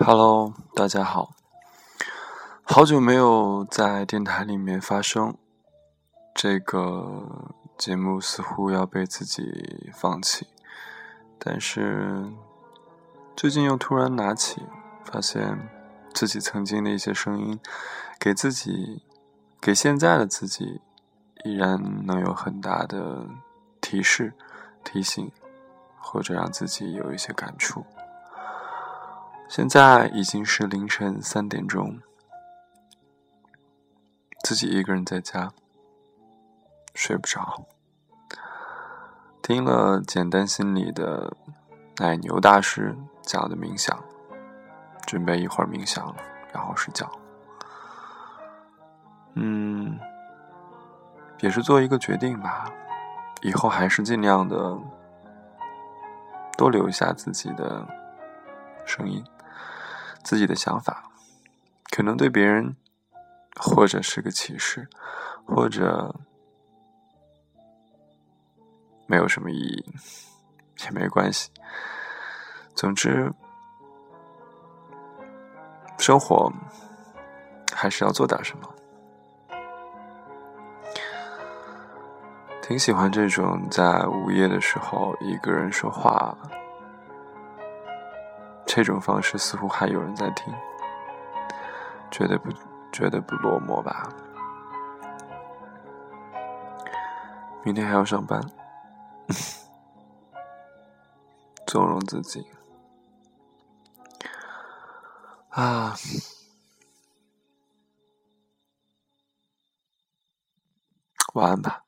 Hello，大家好，好久没有在电台里面发声，这个节目似乎要被自己放弃，但是最近又突然拿起，发现自己曾经的一些声音，给自己，给现在的自己，依然能有很大的提示、提醒，或者让自己有一些感触。现在已经是凌晨三点钟，自己一个人在家，睡不着。听了简单心理的奶牛大师讲的冥想，准备一会儿冥想，然后睡觉。嗯，也是做一个决定吧，以后还是尽量的多留一下自己的声音。自己的想法，可能对别人，或者是个启示，或者没有什么意义，也没关系。总之，生活还是要做点什么。挺喜欢这种在午夜的时候一个人说话。这种方式似乎还有人在听，绝对不绝对不落寞吧？明天还要上班，纵容自己啊！晚安吧。